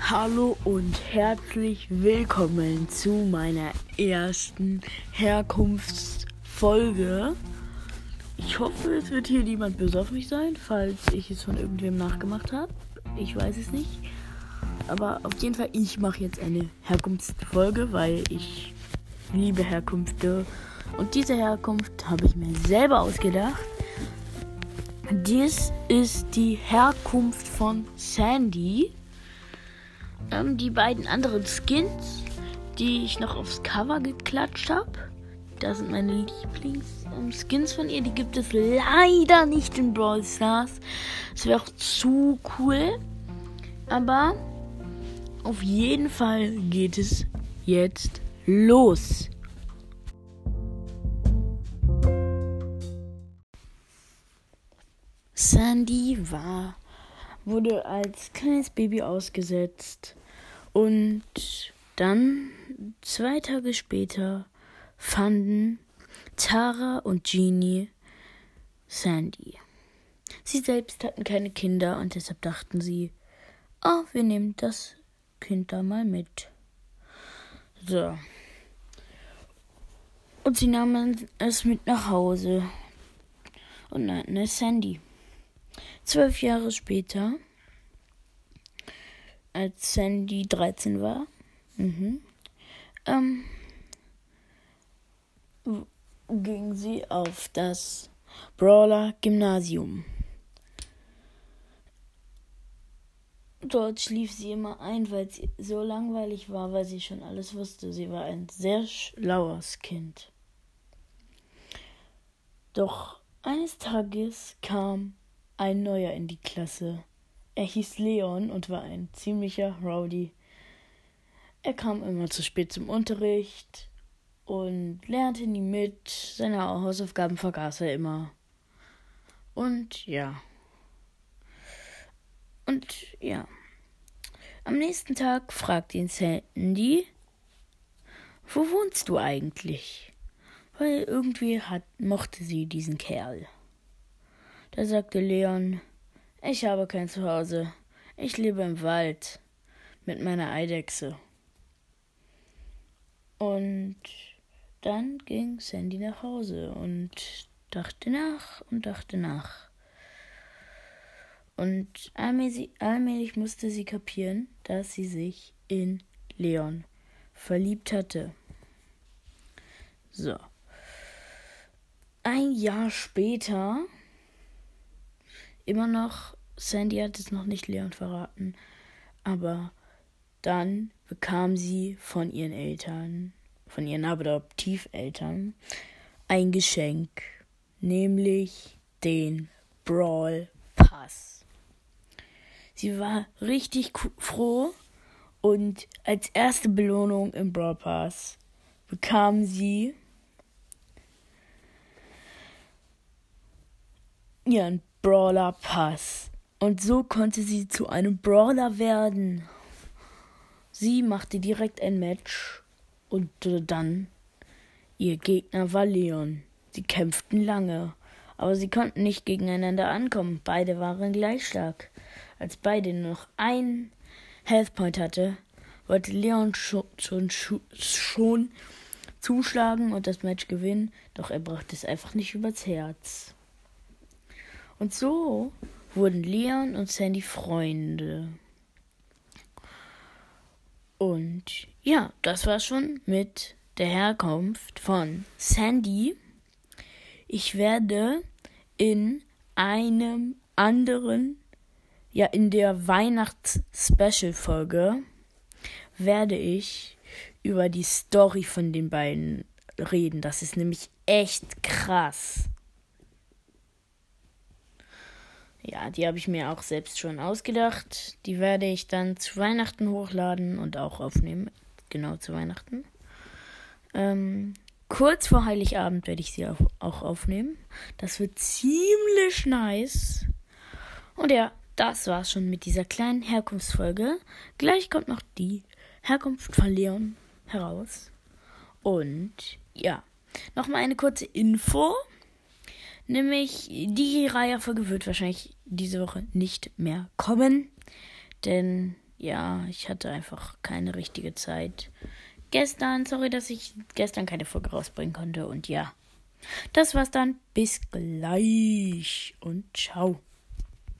Hallo und herzlich willkommen zu meiner ersten Herkunftsfolge. Ich hoffe, es wird hier niemand böse auf mich sein, falls ich es von irgendwem nachgemacht habe. Ich weiß es nicht. Aber auf jeden Fall, ich mache jetzt eine Herkunftsfolge, weil ich liebe Herkünfte. Und diese Herkunft habe ich mir selber ausgedacht. Dies ist die Herkunft von Sandy. Ähm, die beiden anderen Skins, die ich noch aufs Cover geklatscht habe. Das sind meine Lieblings-Skins von ihr. Die gibt es leider nicht in Brawl Stars. Das wäre auch zu cool. Aber auf jeden Fall geht es jetzt los. Sandy war, wurde als kleines Baby ausgesetzt und dann zwei Tage später fanden Tara und Jeannie Sandy. Sie selbst hatten keine Kinder und deshalb dachten sie, oh, wir nehmen das Kind da mal mit. So. Und sie nahmen es mit nach Hause und nannten es Sandy. Zwölf Jahre später, als Sandy 13 war, mhm, ähm, ging sie auf das Brawler Gymnasium. Dort schlief sie immer ein, weil sie so langweilig war, weil sie schon alles wusste. Sie war ein sehr schlaues Kind. Doch eines Tages kam ein neuer in die Klasse. Er hieß Leon und war ein ziemlicher Rowdy. Er kam immer zu spät zum Unterricht und lernte nie mit. Seine Hausaufgaben vergaß er immer. Und ja. Und ja. Am nächsten Tag fragt ihn Sandy, wo wohnst du eigentlich? Weil irgendwie hat, mochte sie diesen Kerl. Da sagte Leon, ich habe kein Zuhause. Ich lebe im Wald mit meiner Eidechse. Und dann ging Sandy nach Hause und dachte nach und dachte nach. Und allmählich, musste sie kapieren, dass sie sich in Leon verliebt hatte. So. Ein Jahr später immer noch, Sandy hat es noch nicht Leon verraten, aber dann bekam sie von ihren Eltern, von ihren Adoptiveltern, ein Geschenk, nämlich den Brawl Pass. Sie war richtig froh und als erste Belohnung im Brawl Pass bekam sie ihren Brawler Pass. Und so konnte sie zu einem Brawler werden. Sie machte direkt ein Match und dann ihr Gegner war Leon. Sie kämpften lange, aber sie konnten nicht gegeneinander ankommen. Beide waren gleich stark. Als beide nur noch ein Health Point hatte, wollte Leon schon, schon, schon zuschlagen und das Match gewinnen, doch er brachte es einfach nicht übers Herz. Und so wurden Leon und Sandy Freunde. Und ja, das war schon mit der Herkunft von Sandy. Ich werde in einem anderen, ja, in der Weihnachts-Special-Folge werde ich über die Story von den beiden reden. Das ist nämlich echt krass. Ja, die habe ich mir auch selbst schon ausgedacht. Die werde ich dann zu Weihnachten hochladen und auch aufnehmen. Genau zu Weihnachten. Ähm, kurz vor Heiligabend werde ich sie auch aufnehmen. Das wird ziemlich nice. Und ja, das war's schon mit dieser kleinen Herkunftsfolge. Gleich kommt noch die Herkunft von Leon heraus. Und ja, nochmal eine kurze Info. Nämlich die Reihenfolge wird wahrscheinlich diese Woche nicht mehr kommen. Denn ja, ich hatte einfach keine richtige Zeit. Gestern, sorry, dass ich gestern keine Folge rausbringen konnte. Und ja, das war's dann. Bis gleich und ciao.